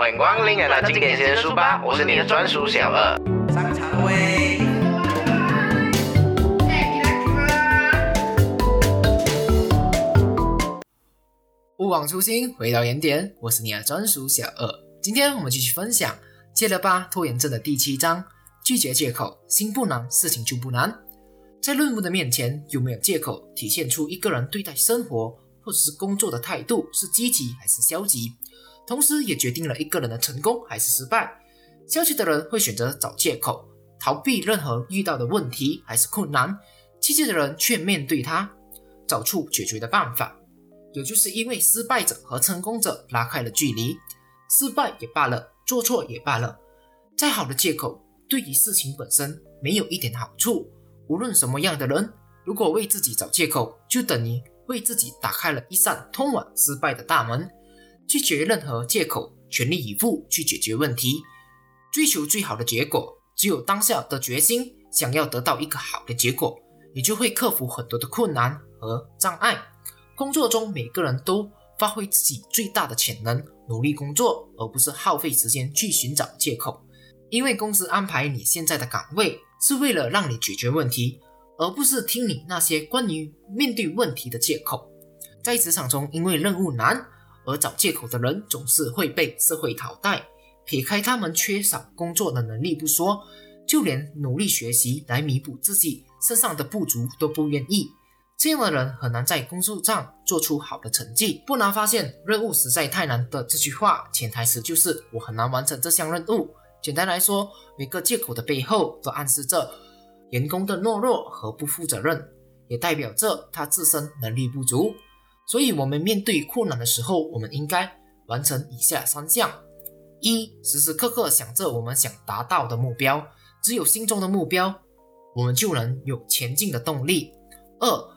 欢迎光临来到经典先生书吧，我是你的专属小二。上场位。勿忘初心，回到原点，我是你的专属小二。今天我们继续分享《戒了吧拖延症》的第七章：拒绝借口，心不难，事情就不难。在论文的面前，有没有借口，体现出一个人对待生活或者是工作的态度是积极还是消极。同时，也决定了一个人的成功还是失败。消极的人会选择找借口，逃避任何遇到的问题还是困难；积极的人却面对它，找出解决的办法。也就是因为失败者和成功者拉开了距离，失败也罢了，做错也罢了。再好的借口，对于事情本身没有一点好处。无论什么样的人，如果为自己找借口，就等于为自己打开了一扇通往失败的大门。拒绝任何借口，全力以赴去解决问题，追求最好的结果。只有当下的决心，想要得到一个好的结果，你就会克服很多的困难和障碍。工作中，每个人都发挥自己最大的潜能，努力工作，而不是耗费时间去寻找借口。因为公司安排你现在的岗位，是为了让你解决问题，而不是听你那些关于面对问题的借口。在职场中，因为任务难。而找借口的人总是会被社会淘汰。撇开他们缺少工作的能力不说，就连努力学习来弥补自己身上的不足都不愿意。这样的人很难在工作上做出好的成绩。不难发现，任务实在太难的这句话潜台词就是我很难完成这项任务。简单来说，每个借口的背后都暗示着员工的懦弱和不负责任，也代表着他自身能力不足。所以，我们面对困难的时候，我们应该完成以下三项：一、时时刻刻想着我们想达到的目标，只有心中的目标，我们就能有前进的动力；二、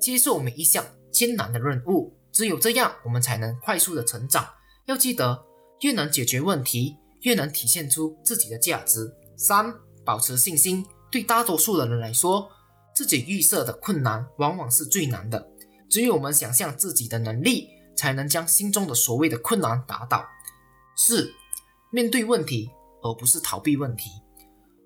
接受每一项艰难的任务，只有这样，我们才能快速的成长。要记得，越能解决问题，越能体现出自己的价值。三、保持信心。对大多数的人来说，自己预设的困难往往是最难的。只有我们想象自己的能力，才能将心中的所谓的困难打倒。四，面对问题，而不是逃避问题。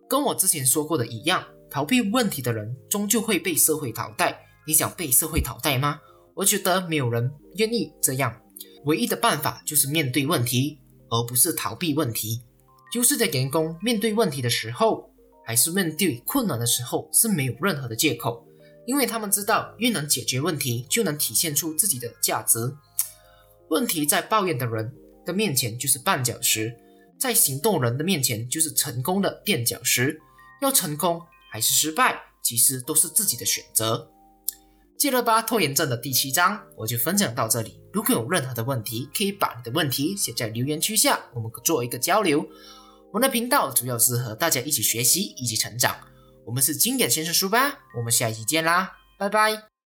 跟我之前说过的一样，逃避问题的人终究会被社会淘汰。你想被社会淘汰吗？我觉得没有人愿意这样。唯一的办法就是面对问题，而不是逃避问题。优秀的员工面对问题的时候，还是面对困难的时候，是没有任何的借口。因为他们知道，越能解决问题，就能体现出自己的价值。问题在抱怨的人的面前就是绊脚石，在行动人的面前就是成功的垫脚石。要成功还是失败，其实都是自己的选择。戒了吧拖延症的第七章，我就分享到这里。如果有任何的问题，可以把你的问题写在留言区下，我们做一个交流。我的频道主要是和大家一起学习以及成长。我们是经典先生书吧，我们下期见啦，拜拜。